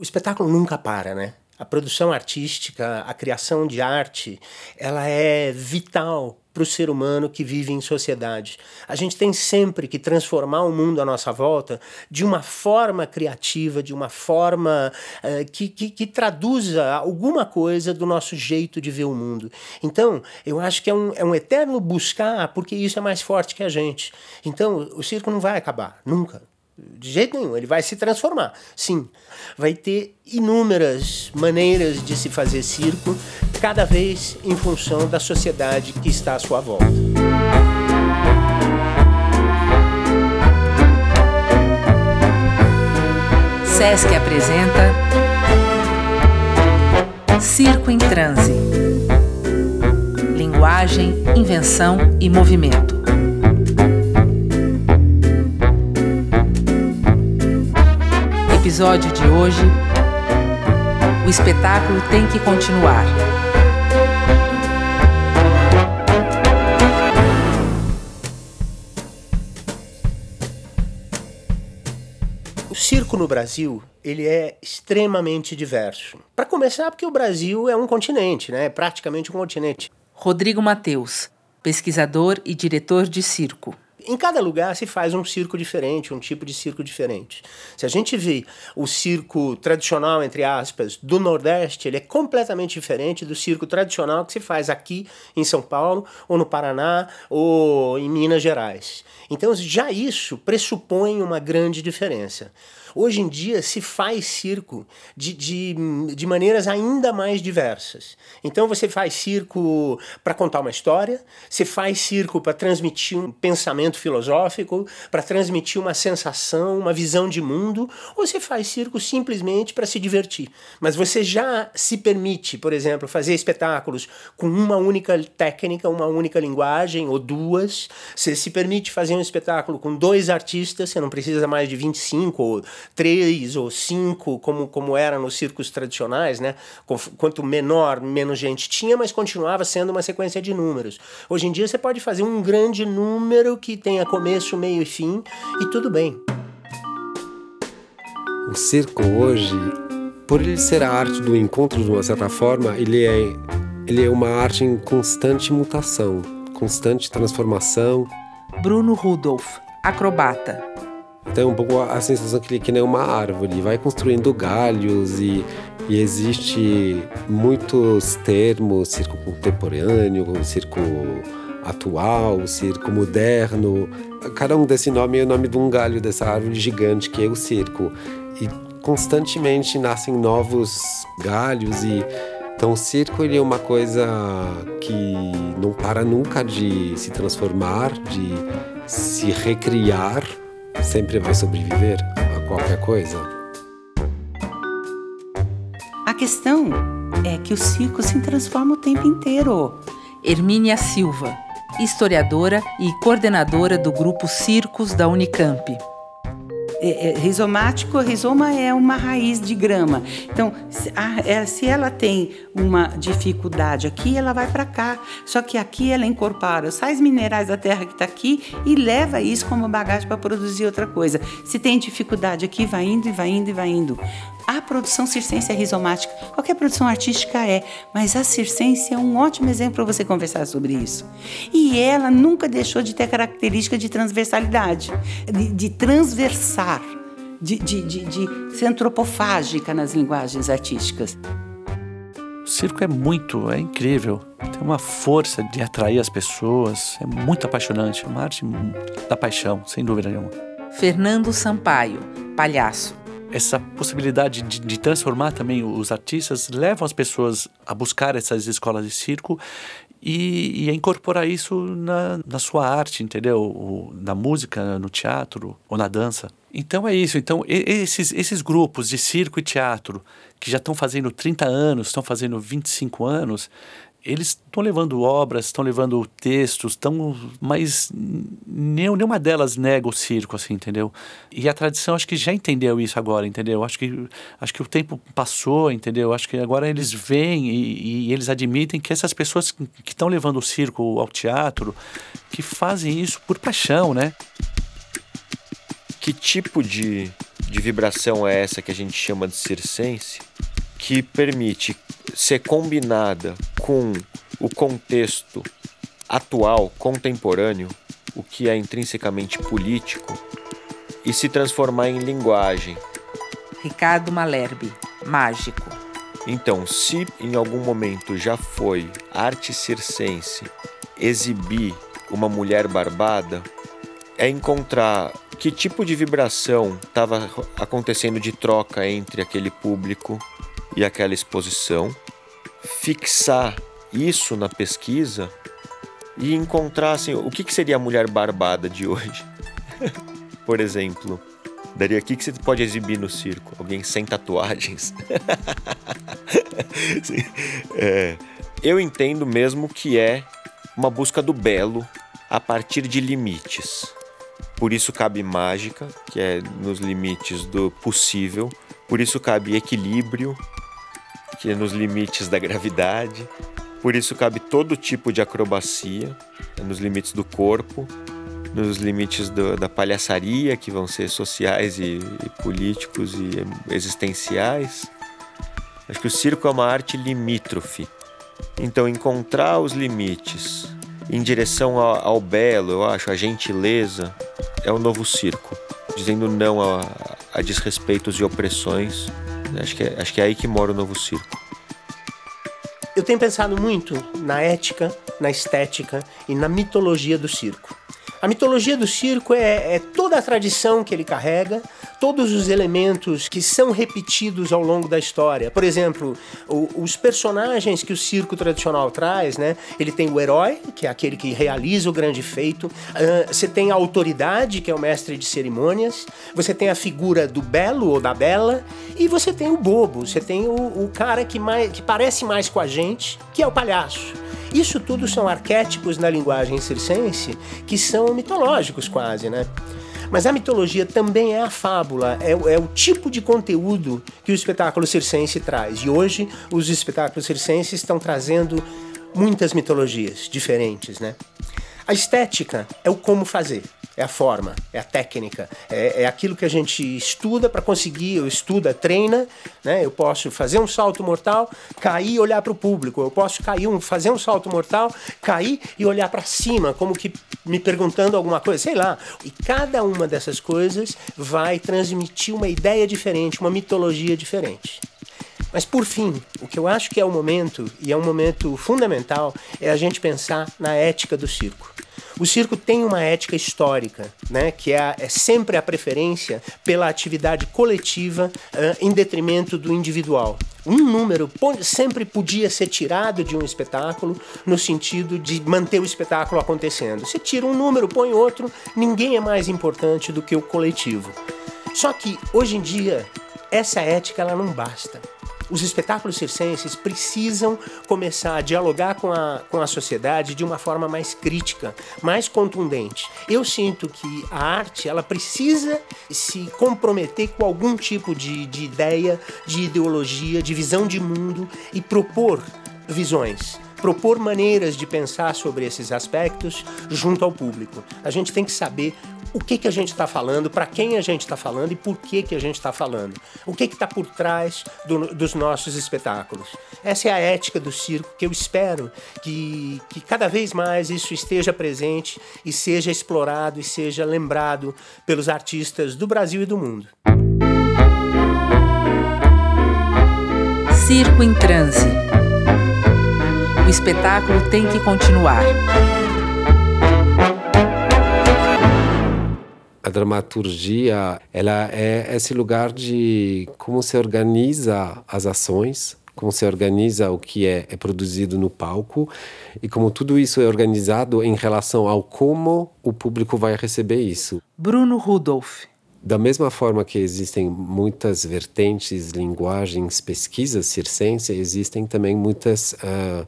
O espetáculo nunca para, né? A produção artística, a criação de arte, ela é vital para o ser humano que vive em sociedade. A gente tem sempre que transformar o mundo à nossa volta de uma forma criativa, de uma forma uh, que, que, que, traduza alguma coisa do nosso jeito de ver o mundo. Então, eu acho que é um, é um eterno buscar, porque isso é mais forte que a gente. Então, o circo não vai acabar, nunca. De jeito nenhum, ele vai se transformar. Sim, vai ter inúmeras maneiras de se fazer circo, cada vez em função da sociedade que está à sua volta. SESC apresenta Circo em Transe. Linguagem, invenção e movimento. Episódio de hoje, o espetáculo tem que continuar. O circo no Brasil ele é extremamente diverso. Para começar, porque o Brasil é um continente, né? É praticamente um continente. Rodrigo Mateus, pesquisador e diretor de circo. Em cada lugar se faz um circo diferente, um tipo de circo diferente. Se a gente vê o circo tradicional, entre aspas, do Nordeste, ele é completamente diferente do circo tradicional que se faz aqui em São Paulo, ou no Paraná, ou em Minas Gerais. Então, já isso pressupõe uma grande diferença. Hoje em dia se faz circo de, de, de maneiras ainda mais diversas. Então você faz circo para contar uma história, você faz circo para transmitir um pensamento filosófico, para transmitir uma sensação, uma visão de mundo, ou você faz circo simplesmente para se divertir. Mas você já se permite, por exemplo, fazer espetáculos com uma única técnica, uma única linguagem ou duas. Você se permite fazer um espetáculo com dois artistas, você não precisa mais de 25 ou três ou cinco, como, como era nos circos tradicionais, né? Quanto menor, menos gente tinha, mas continuava sendo uma sequência de números. Hoje em dia você pode fazer um grande número que tenha começo, meio e fim, e tudo bem. O circo hoje, por ele ser a arte do encontro de uma certa forma, ele é, ele é uma arte em constante mutação, constante transformação. Bruno Rudolph, acrobata. Então é um pouco a sensação que ele que nem uma árvore, vai construindo galhos e, e existe muitos termos, circo contemporâneo, circo atual, circo moderno. Cada um desse nome é o nome de um galho dessa árvore gigante que é o circo. E constantemente nascem novos galhos e então o circo ele é uma coisa que não para nunca de se transformar, de se recriar sempre vai sobreviver a qualquer coisa? A questão é que o circo se transforma o tempo inteiro. Hermínia Silva, historiadora e coordenadora do grupo Circos da Unicamp é, é, rizomático, rizoma é uma raiz de grama. Então, se, a, é, se ela tem uma dificuldade aqui, ela vai para cá. Só que aqui ela incorpora os sais minerais da terra que está aqui e leva isso como bagagem para produzir outra coisa. Se tem dificuldade aqui, vai indo e vai indo e vai indo. A produção circense é rizomática. Qualquer produção artística é, mas a circense é um ótimo exemplo para você conversar sobre isso. E ela nunca deixou de ter característica de transversalidade, de, de de, de, de, de ser antropofágica nas linguagens artísticas. O circo é muito, é incrível. Tem uma força de atrair as pessoas, é muito apaixonante, é uma arte da paixão, sem dúvida nenhuma. Fernando Sampaio, palhaço essa possibilidade de, de, transformar também os artistas levam as pessoas a buscar essas escolas de circo e, e incorporar isso na, na sua arte, entendeu? na música, no teatro ou na dança. Então é isso. Então, esses, esses grupos de circo e teatro que já estão fazendo 30 anos, estão fazendo 25 anos, eles estão levando obras, estão levando textos, estão, mas nenhum, nenhuma delas nega o circo, assim, entendeu? E a tradição acho que já entendeu isso agora, entendeu? Acho que, acho que o tempo passou, entendeu? Acho que agora eles veem e, e eles admitem que essas pessoas que estão levando o circo ao teatro, que fazem isso por paixão, né? Que tipo de de vibração é essa que a gente chama de circense, que permite ser combinada com o contexto atual, contemporâneo, o que é intrinsecamente político, e se transformar em linguagem. Ricardo Malherbe, mágico. Então, se em algum momento já foi arte circense exibir uma mulher barbada, é encontrar que tipo de vibração estava acontecendo de troca entre aquele público e aquela exposição, fixar isso na pesquisa e encontrar assim, o que, que seria a mulher barbada de hoje. Por exemplo, daria aqui que você pode exibir no circo? Alguém sem tatuagens? é, eu entendo mesmo que é uma busca do belo a partir de limites. Por isso cabe mágica, que é nos limites do possível. Por isso cabe equilíbrio, que é nos limites da gravidade. Por isso cabe todo tipo de acrobacia, é nos limites do corpo, nos limites do, da palhaçaria, que vão ser sociais e, e políticos e existenciais. Acho que o circo é uma arte limítrofe. Então, encontrar os limites em direção ao, ao belo, eu acho, a gentileza, é o novo circo, dizendo não a, a desrespeitos e opressões. Acho que, é, acho que é aí que mora o novo circo. Eu tenho pensado muito na ética, na estética e na mitologia do circo. A mitologia do circo é, é, toda a tradição que ele carrega, todos os elementos que são repetidos ao longo da história. Por exemplo, o, os personagens que o circo tradicional traz, né? Ele tem o herói, que é aquele que realiza o grande feito. Uh, você tem a autoridade, que é o mestre de cerimônias. Você tem a figura do belo ou da bela. E você tem o bobo, você tem o, o cara que, mais, que parece mais com a gente, que é o palhaço. Isso tudo são arquétipos na linguagem circense que são mitológicos quase, né? Mas a mitologia também é a fábula, é, é, o tipo de conteúdo que o espetáculo circense traz. E hoje os espetáculos circenses estão trazendo muitas mitologias diferentes, né? A estética é o como fazer é a forma, é a técnica, é, é aquilo que a gente estuda para conseguir, eu estuda, treina, né? Eu posso fazer um salto mortal, cair e olhar para o público, eu posso cair um, fazer um salto mortal, cair e olhar para cima, como que me perguntando alguma coisa, sei lá. E cada uma dessas coisas vai transmitir uma ideia diferente, uma mitologia diferente. Mas por fim, o que eu acho que é o momento, e é um momento fundamental, é a gente pensar na ética do circo. O circo tem uma ética histórica, né, que é, é sempre a preferência pela atividade coletiva uh, em detrimento do individual. Um número sempre podia ser tirado de um espetáculo no sentido de manter o espetáculo acontecendo. Você tira um número, põe outro, ninguém é mais importante do que o coletivo. Só que hoje em dia essa ética ela não basta os espetáculos circenses precisam começar a dialogar com a, com a sociedade de uma forma mais crítica, mais contundente. Eu sinto que a arte ela precisa se comprometer com algum tipo de, de ideia, de ideologia, de visão de mundo e propor visões propor maneiras de pensar sobre esses aspectos junto ao público. A gente tem que saber o que, que a gente está falando, para quem a gente está falando e por que, que a gente está falando. O que está por trás do, dos nossos espetáculos. Essa é a ética do circo que eu espero que, que cada vez mais isso esteja presente e seja explorado e seja lembrado pelos artistas do Brasil e do mundo. Circo em Transe. O espetáculo tem que continuar. A dramaturgia ela é esse lugar de como se organiza as ações como se organiza o que é, é, produzido no palco e como tudo isso é organizado em relação ao como o público vai receber isso. Bruno Rudolph. Da mesma forma que existem muitas vertentes, linguagens, pesquisas circense, existem também muitas uh,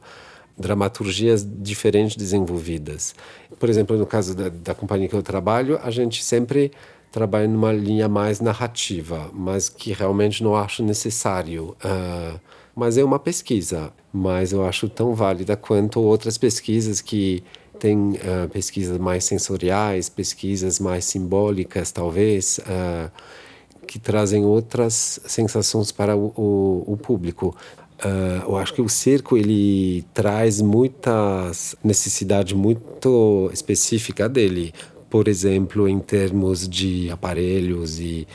dramaturgias diferentes desenvolvidas. Por exemplo, no caso da, da companhia que eu trabalho, a gente sempre trabalha numa linha mais narrativa, mas que realmente não acho necessário. Uh, mas é uma pesquisa, mas eu acho tão válida quanto outras pesquisas que têm uh, pesquisas mais sensoriais, pesquisas mais simbólicas, talvez. Uh, que trazem outras sensações para o, o, o público. Uh, eu acho que o circo ele traz muitas necessidades muito específicas dele, por exemplo, em termos de aparelhos e,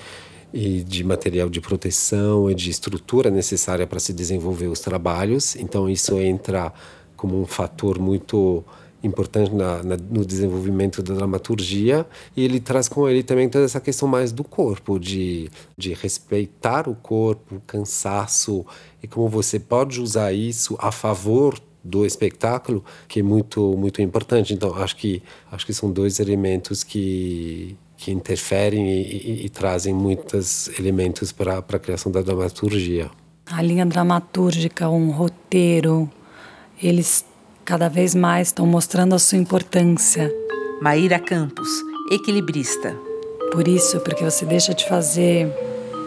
e de material de proteção e de estrutura necessária para se desenvolver os trabalhos. Então isso entra como um fator muito importante na, na, no desenvolvimento da dramaturgia e ele traz com ele também toda essa questão mais do corpo, de, de respeitar o corpo, o cansaço e como você pode usar isso a favor do espetáculo, que é muito muito importante. Então acho que acho que são dois elementos que que interferem e, e, e trazem muitos elementos para a criação da dramaturgia. A linha dramatúrgica, um roteiro, eles cada vez mais estão mostrando a sua importância. Maíra Campos, equilibrista. Por isso, porque você deixa de fazer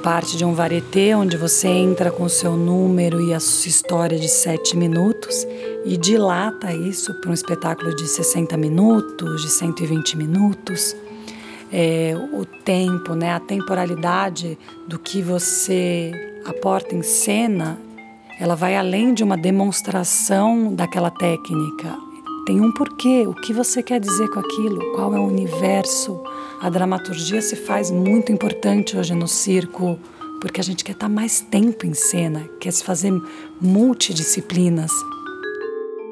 parte de um varieté onde você entra com o seu número e a sua história de sete minutos e dilata isso para um espetáculo de 60 minutos, de 120 minutos. É, o tempo, né, a temporalidade do que você aporta em cena ela vai além de uma demonstração daquela técnica. Tem um porquê, o que você quer dizer com aquilo, qual é o universo. A dramaturgia se faz muito importante hoje no circo, porque a gente quer estar mais tempo em cena, quer se fazer multidisciplinas.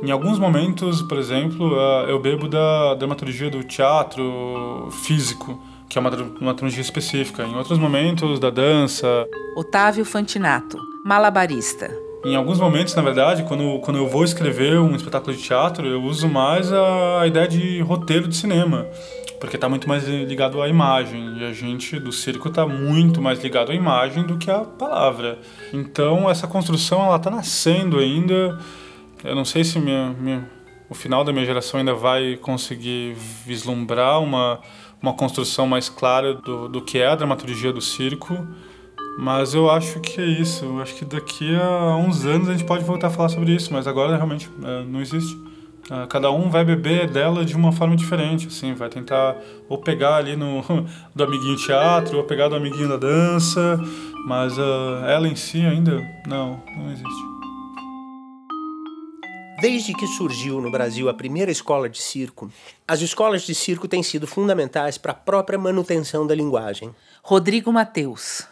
Em alguns momentos, por exemplo, eu bebo da dramaturgia do teatro físico, que é uma dramaturgia específica. Em outros momentos, da dança. Otávio Fantinato, malabarista. Em alguns momentos, na verdade, quando, quando eu vou escrever um espetáculo de teatro, eu uso mais a, a ideia de roteiro de cinema, porque está muito mais ligado à imagem, e a gente do circo está muito mais ligado à imagem do que à palavra. Então, essa construção ela está nascendo ainda. Eu não sei se minha, minha, o final da minha geração ainda vai conseguir vislumbrar uma, uma construção mais clara do, do que é a dramaturgia do circo, mas eu acho que é isso. Eu acho que daqui a uns anos a gente pode voltar a falar sobre isso, mas agora realmente é, não existe. É, cada um vai beber dela de uma forma diferente, assim, vai tentar ou pegar ali no do amiguinho teatro, ou pegar do amiguinho da dança, mas uh, ela em si ainda não, não existe. Desde que surgiu no Brasil a primeira escola de circo, as escolas de circo têm sido fundamentais para a própria manutenção da linguagem. Rodrigo Mateus.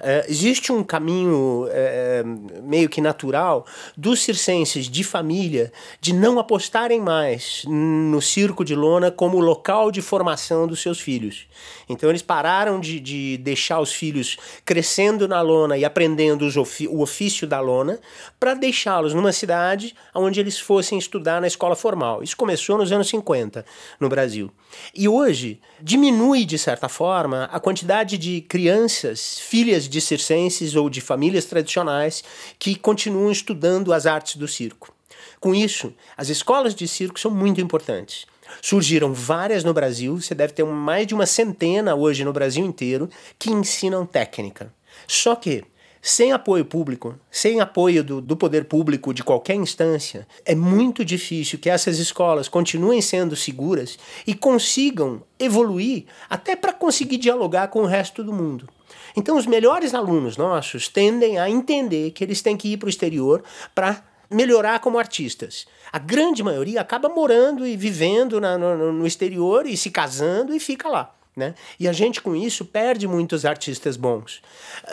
Uh, existe um caminho uh, meio que natural dos circenses de família de não apostarem mais no circo de lona como local de formação dos seus filhos. Então eles pararam de, de deixar os filhos crescendo na lona e aprendendo o ofício da lona para deixá-los numa cidade onde eles fossem estudar na escola formal. Isso começou nos anos 50 no Brasil. E hoje diminui, de certa forma, a quantidade de crianças, filhas de circenses ou de famílias tradicionais que continuam estudando as artes do circo. Com isso, as escolas de circo são muito importantes. Surgiram várias no Brasil, você deve ter mais de uma centena hoje no Brasil inteiro que ensinam técnica. Só que sem apoio público, sem apoio do, do poder público de qualquer instância, é muito difícil que essas escolas continuem sendo seguras e consigam evoluir até para conseguir dialogar com o resto do mundo. Então, os melhores alunos nossos tendem a entender que eles têm que ir para o exterior para melhorar como artistas. A grande maioria acaba morando e vivendo na, no, no exterior e se casando e fica lá. Né? E a gente, com isso, perde muitos artistas bons.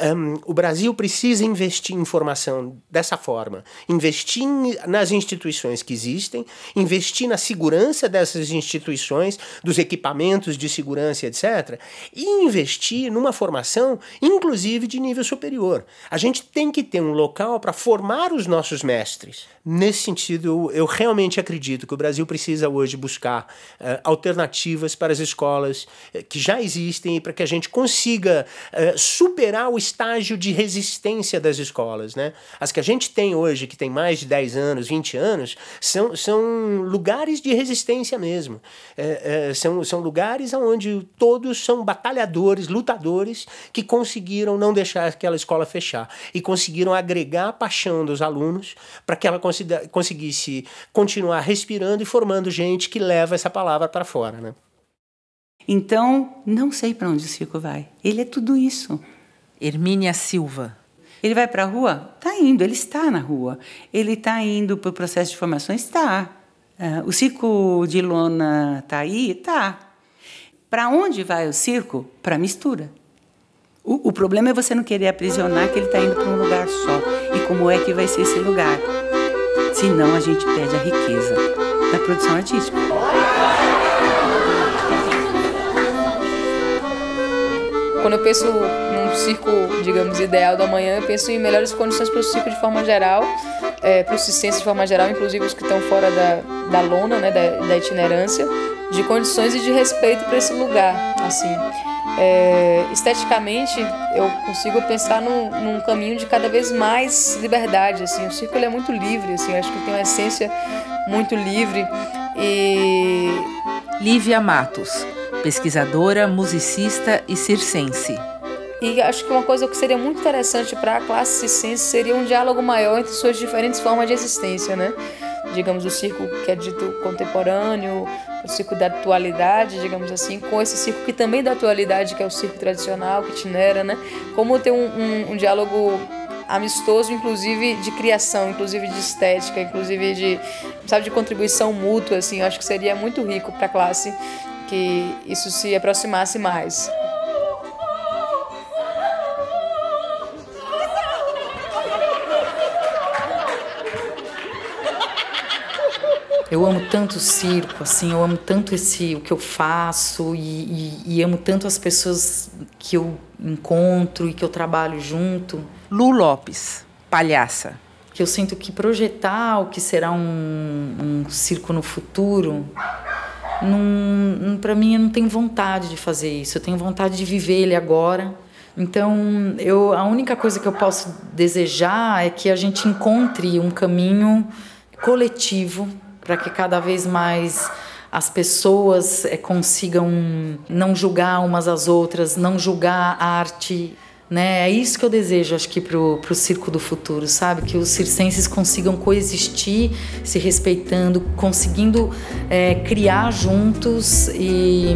Um, o Brasil precisa investir em formação dessa forma, investir nas instituições que existem, investir na segurança dessas instituições, dos equipamentos de segurança, etc., e investir numa formação, inclusive de nível superior. A gente tem que ter um local para formar os nossos mestres. Nesse sentido, eu, realmente acredito que o Brasil precisa hoje buscar uh, alternativas para as escolas uh, que já existem e para que a gente consiga uh, superar o estágio de resistência das escolas. Né? As que a gente tem hoje, que tem mais de 10 anos, 20 anos, são, são lugares de resistência mesmo. são, são lugares onde todos são batalhadores, lutadores, que conseguiram não deixar aquela escola fechar e conseguiram agregar a paixão dos alunos para que ela conseguisse continuar respirando e formando gente que leva essa palavra para fora, né? Então, não sei para onde o circo vai. Ele é tudo isso. Hermínia Silva. Ele vai para a rua? Está indo, ele está na rua. Ele está indo para o processo de formação? Está. Uh, o circo de lona está aí? Está. Para onde vai o circo? Para a mistura. O, o, problema é você não querer aprisionar que ele está indo para um lugar só. E como é que vai ser esse lugar? Senão a gente perde a riqueza da produção artística. Quando eu penso num circo, digamos, ideal da manhã, eu penso em melhores condições para o circo de forma geral, é, para os circenses de forma geral, inclusive os que estão fora da, da lona, né, da, da itinerância, de condições e de respeito para esse lugar, assim. É, esteticamente, eu consigo pensar num, num, caminho de cada vez mais liberdade, assim. O circo é muito livre, assim. Acho que tem uma essência muito livre e... Lívia Matos pesquisadora, musicista e circense. E acho que uma coisa que seria muito interessante para a classe circense seria um diálogo maior entre suas diferentes formas de existência, né? Digamos, o circo que é dito contemporâneo, o circo da atualidade, digamos assim, com esse circo que também é da atualidade, que é o circo tradicional, que itinera, né? Como ter um, um, um diálogo amistoso, inclusive de criação, inclusive de estética, inclusive de, sabe, de contribuição mútua, assim, eu acho que seria muito rico para a classe que isso se aproximasse mais. Eu amo tanto o circo, assim, eu amo tanto esse o que eu faço e, e, e, amo tanto as pessoas que eu encontro e que eu trabalho junto. Lu Lopes, palhaça. Que eu sinto que projetar o que será um, um circo no futuro para mim eu não tenho vontade de fazer isso. Eu tenho vontade de viver ele agora. Então, eu, a única coisa que eu posso desejar é que a gente encontre um caminho coletivo para que cada vez mais as pessoas é, consigam não julgar umas às outras, não julgar a arte né? É isso que eu desejo, acho que, para o circo do futuro, sabe? Que os circenses consigam coexistir, se respeitando, conseguindo é, criar juntos e,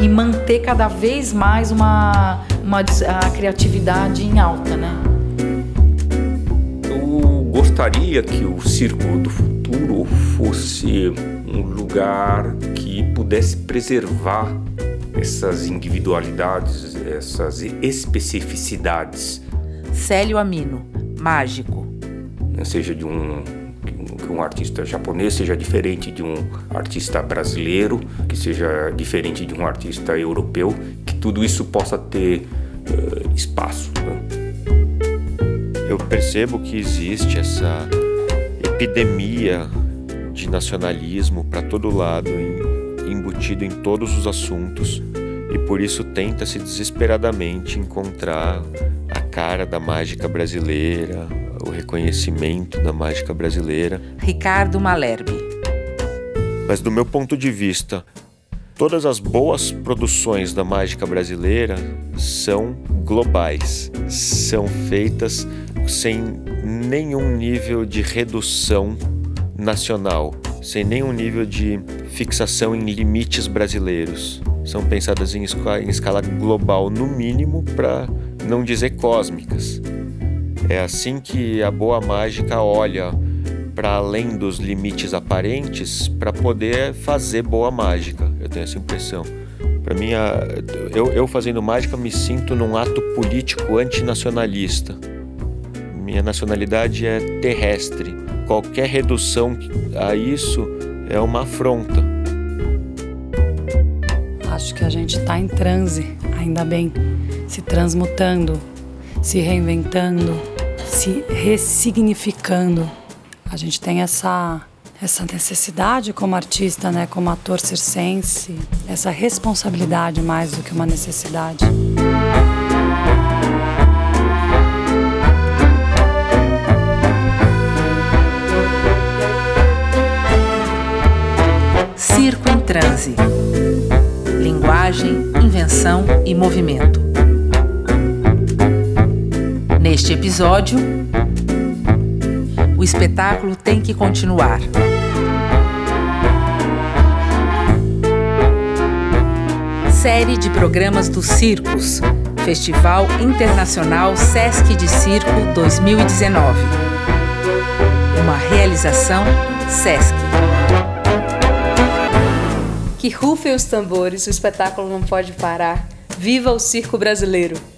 e manter cada vez mais uma, uma, a criatividade em alta, né? Eu gostaria que o circo do futuro fosse um lugar que pudesse preservar essas individualidades, essas especificidades. Célio Amino, mágico. Seja de um que um artista japonês seja diferente de um artista brasileiro, que seja diferente de um artista europeu, que tudo isso possa ter uh, espaço. Né? Eu percebo que existe essa epidemia de nacionalismo para todo lado em embutido em todos os assuntos e por isso tenta-se desesperadamente encontrar a cara da mágica brasileira, o reconhecimento da mágica brasileira. Ricardo Malherbe. Mas do meu ponto de vista, todas as boas produções da mágica brasileira são globais, são feitas sem nenhum nível de redução nacional sem nenhum nível de fixação em limites brasileiros. São pensadas em, em escala global, no mínimo, para não dizer cósmicas. É assim que a boa mágica olha para além dos limites aparentes para poder fazer boa mágica. Eu tenho essa impressão. Para mim, eu, eu fazendo mágica me sinto num ato político antinacionalista. Minha nacionalidade é terrestre Qualquer redução a isso é uma afronta. Acho que a gente está em transe, ainda bem, se transmutando, se reinventando, se ressignificando. A gente tem essa essa necessidade como artista, né, como ator circense, essa responsabilidade mais do que uma necessidade. Circo em transe. Linguagem, invenção e movimento. Neste episódio, o espetáculo tem que continuar. Série de programas dos circos, Festival Internacional Sesc de Circo 2019. Uma realização Sesc. Rufem os tambores, o espetáculo não pode parar. Viva o circo brasileiro!